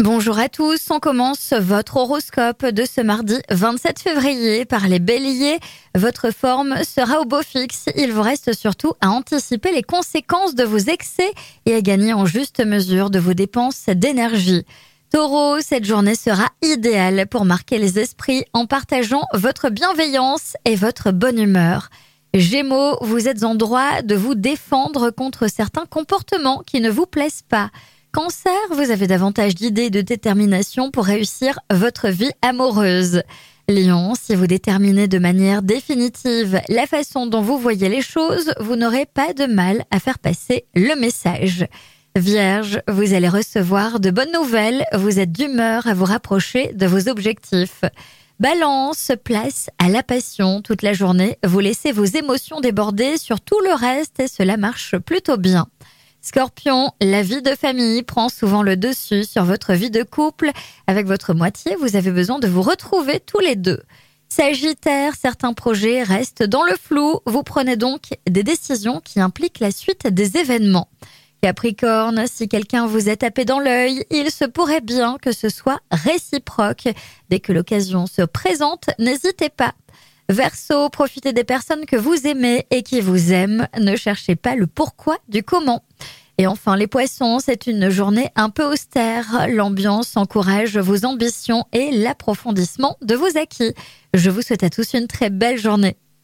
Bonjour à tous, on commence votre horoscope de ce mardi 27 février par les béliers. Votre forme sera au beau fixe, il vous reste surtout à anticiper les conséquences de vos excès et à gagner en juste mesure de vos dépenses d'énergie. Taureau, cette journée sera idéale pour marquer les esprits en partageant votre bienveillance et votre bonne humeur. Gémeaux, vous êtes en droit de vous défendre contre certains comportements qui ne vous plaisent pas. Cancer, vous avez davantage d'idées et de détermination pour réussir votre vie amoureuse. Lion, si vous déterminez de manière définitive la façon dont vous voyez les choses, vous n'aurez pas de mal à faire passer le message. Vierge, vous allez recevoir de bonnes nouvelles, vous êtes d'humeur à vous rapprocher de vos objectifs. Balance, place à la passion toute la journée, vous laissez vos émotions déborder sur tout le reste et cela marche plutôt bien. Scorpion, la vie de famille prend souvent le dessus sur votre vie de couple. Avec votre moitié, vous avez besoin de vous retrouver tous les deux. Sagittaire, certains projets restent dans le flou. Vous prenez donc des décisions qui impliquent la suite des événements. Capricorne, si quelqu'un vous est tapé dans l'œil, il se pourrait bien que ce soit réciproque. Dès que l'occasion se présente, n'hésitez pas. Verseau, profitez des personnes que vous aimez et qui vous aiment. Ne cherchez pas le pourquoi du comment. Et enfin, les poissons, c'est une journée un peu austère. L'ambiance encourage vos ambitions et l'approfondissement de vos acquis. Je vous souhaite à tous une très belle journée.